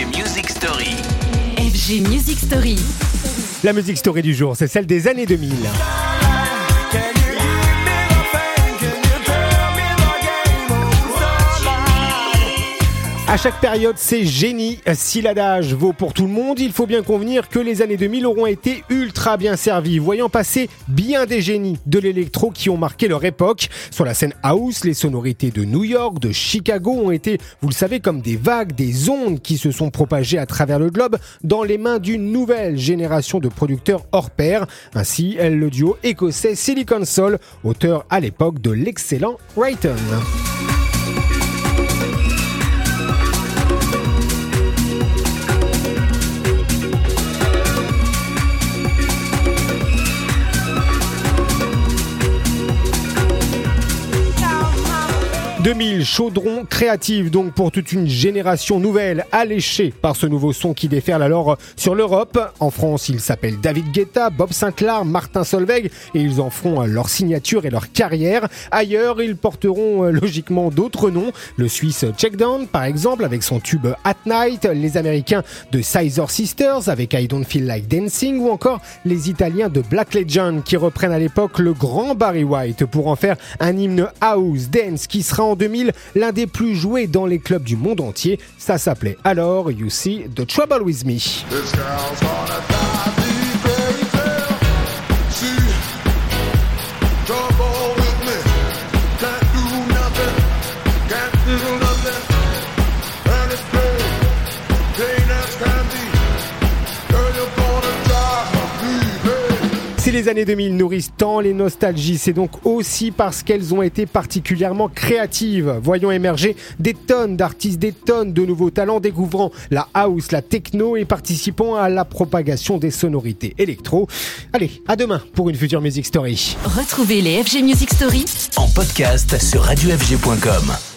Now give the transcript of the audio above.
FG Music Story. FG Music Story. La musique story du jour, c'est celle des années 2000. À chaque période, c'est génie. Si l'adage vaut pour tout le monde, il faut bien convenir que les années 2000 auront été ultra bien servies, voyant passer bien des génies de l'électro qui ont marqué leur époque. Sur la scène house, les sonorités de New York, de Chicago ont été, vous le savez, comme des vagues, des ondes qui se sont propagées à travers le globe dans les mains d'une nouvelle génération de producteurs hors pair. Ainsi, le duo écossais Silicon Soul, auteur à l'époque de l'excellent Rayton. 2000 chaudrons créatifs donc pour toute une génération nouvelle alléchée par ce nouveau son qui déferle alors sur l'Europe. En France, ils s'appellent David Guetta, Bob Sinclair, Martin Solveig et ils en feront leur signature et leur carrière. Ailleurs, ils porteront euh, logiquement d'autres noms. Le Suisse Checkdown par exemple avec son tube At Night, les Américains de Sizer Sisters avec I Don't Feel Like Dancing ou encore les Italiens de Black Legend qui reprennent à l'époque le grand Barry White pour en faire un hymne house dance qui sera en 2000 l'un des plus joués dans les clubs du monde entier. Ça s'appelait alors You See the Trouble with Me. Si les années 2000 nourrissent tant les nostalgies, c'est donc aussi parce qu'elles ont été particulièrement créatives. Voyons émerger des tonnes d'artistes, des tonnes de nouveaux talents découvrant la house, la techno et participant à la propagation des sonorités électro. Allez, à demain pour une future Music Story. Retrouvez les FG Music Story En podcast sur radiofg.com.